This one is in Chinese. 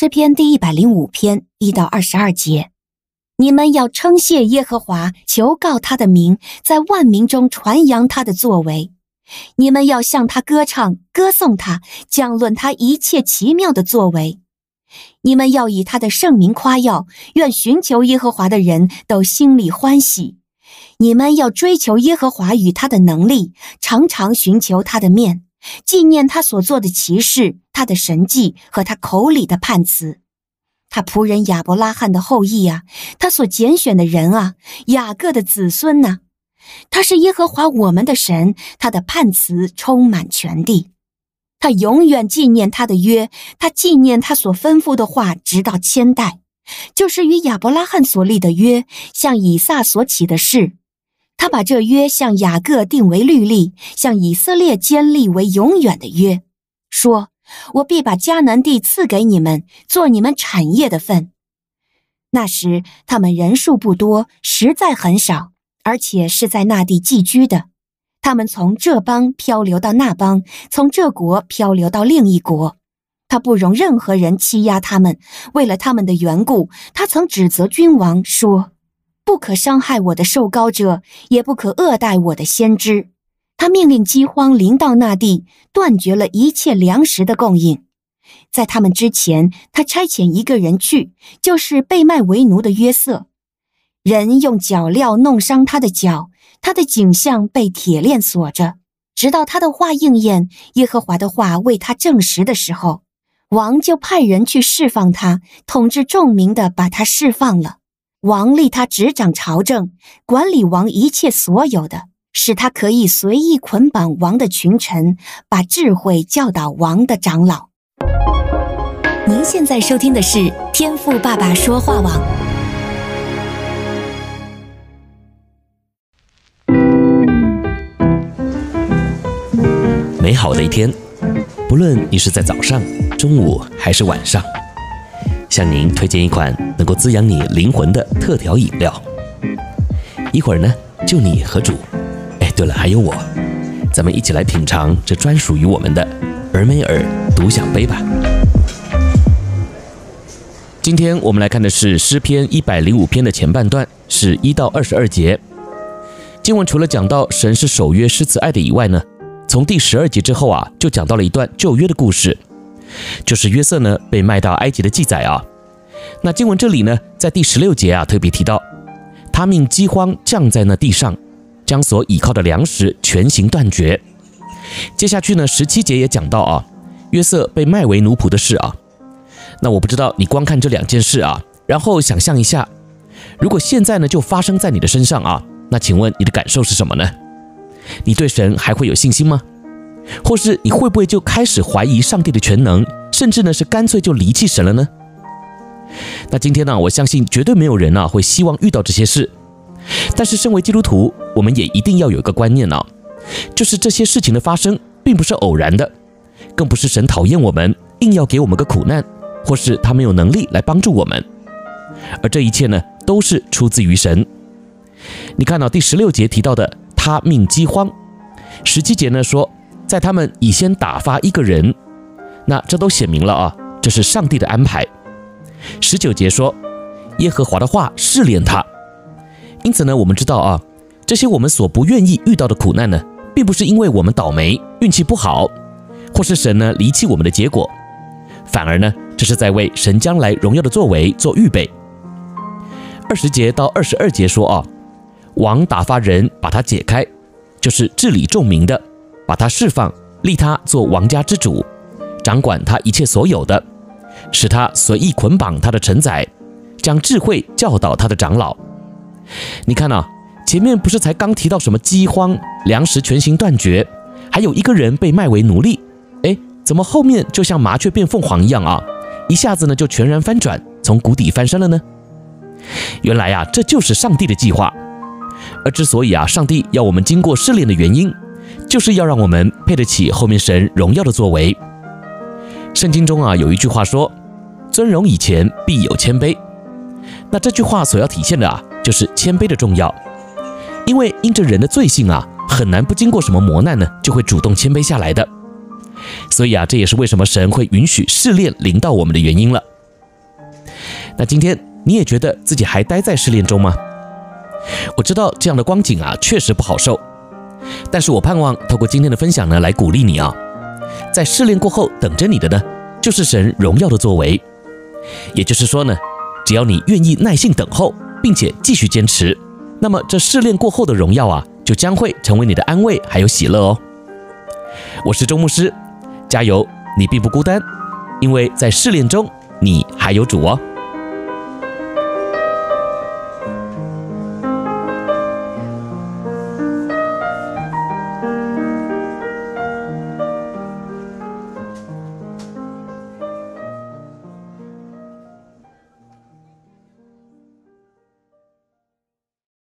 诗篇第一百零五篇一到二十二节，你们要称谢耶和华，求告他的名，在万民中传扬他的作为。你们要向他歌唱，歌颂他，讲论他一切奇妙的作为。你们要以他的圣名夸耀，愿寻求耶和华的人都心里欢喜。你们要追求耶和华与他的能力，常常寻求他的面，纪念他所做的奇事，他的神迹和他口里的判词。他仆人亚伯拉罕的后裔啊，他所拣选的人啊，雅各的子孙呐、他是耶和华我们的神，他的判词充满全地。他永远纪念他的约，他纪念他所吩咐的话，直到千代，就是与亚伯拉罕所立的约，向以撒所起的誓。他把这约向雅各定为律例，向以色列坚立为永远的约，说：“我必把迦南地赐给你们，做你们产业的分。”那时他们人数不多，实在很少，而且是在那地寄居的。他们从这邦漂流到那邦，从这国漂流到另一国。他不容任何人欺压他们。为了他们的缘故，他曾指责君王说：“不可伤害我的受膏者，也不可恶待我的先知。”他命令饥荒临到那地，断绝了一切粮食的供应。在他们之前，他差遣一个人去，就是被卖为奴的约瑟。人用脚镣弄伤他的脚。他的颈项被铁链锁着，直到他的话应验，耶和华的话为他证实的时候，王就派人去释放他，统治众民的把他释放了。王立他执掌朝政，管理王一切所有的，使他可以随意捆绑王的群臣，把智慧教导王的长老。您现在收听的是天赋爸爸说话网。美好的一天，不论你是在早上、中午还是晚上，向您推荐一款能够滋养你灵魂的特调饮料。一会儿呢，就你和主，哎，对了，还有我，咱们一起来品尝这专属于我们的尔梅尔独享杯吧。今天我们来看的是诗篇一百零五篇的前半段，是一到二十二节。经文除了讲到神是守约施慈爱的以外呢，从第十二节之后啊，就讲到了一段旧约的故事，就是约瑟呢被卖到埃及的记载啊。那经文这里呢，在第十六节啊特别提到，他命饥荒降在那地上，将所倚靠的粮食全行断绝。接下去呢，十七节也讲到啊，约瑟被卖为奴仆的事啊。那我不知道你光看这两件事啊，然后想象一下，如果现在呢就发生在你的身上啊，那请问你的感受是什么呢？你对神还会有信心吗？或是你会不会就开始怀疑上帝的全能，甚至呢是干脆就离弃神了呢？那今天呢，我相信绝对没有人呢会希望遇到这些事。但是身为基督徒，我们也一定要有一个观念呢，就是这些事情的发生并不是偶然的，更不是神讨厌我们，硬要给我们个苦难，或是他没有能力来帮助我们。而这一切呢，都是出自于神。你看到第十六节提到的。他命饥荒，十七节呢说，在他们以先打发一个人，那这都写明了啊，这是上帝的安排。十九节说，耶和华的话试炼他，因此呢，我们知道啊，这些我们所不愿意遇到的苦难呢，并不是因为我们倒霉、运气不好，或是神呢离弃我们的结果，反而呢，这是在为神将来荣耀的作为做预备。二十节到二十二节说啊。王打发人把他解开，就是治理众民的，把他释放，立他做王家之主，掌管他一切所有的，使他随意捆绑他的臣宰，将智慧教导他的长老。你看啊，前面不是才刚提到什么饥荒、粮食全行断绝，还有一个人被卖为奴隶？哎，怎么后面就像麻雀变凤凰一样啊？一下子呢就全然翻转，从谷底翻身了呢？原来啊，这就是上帝的计划。而之所以啊，上帝要我们经过试炼的原因，就是要让我们配得起后面神荣耀的作为。圣经中啊，有一句话说：“尊荣以前必有谦卑。”那这句话所要体现的啊，就是谦卑的重要。因为因着人的罪性啊，很难不经过什么磨难呢，就会主动谦卑下来的。所以啊，这也是为什么神会允许试炼临到我们的原因了。那今天你也觉得自己还待在试炼中吗？我知道这样的光景啊，确实不好受。但是我盼望透过今天的分享呢，来鼓励你啊，在试炼过后等着你的呢，就是神荣耀的作为。也就是说呢，只要你愿意耐心等候，并且继续坚持，那么这试炼过后的荣耀啊，就将会成为你的安慰还有喜乐哦。我是周牧师，加油，你并不孤单，因为在试炼中你还有主哦。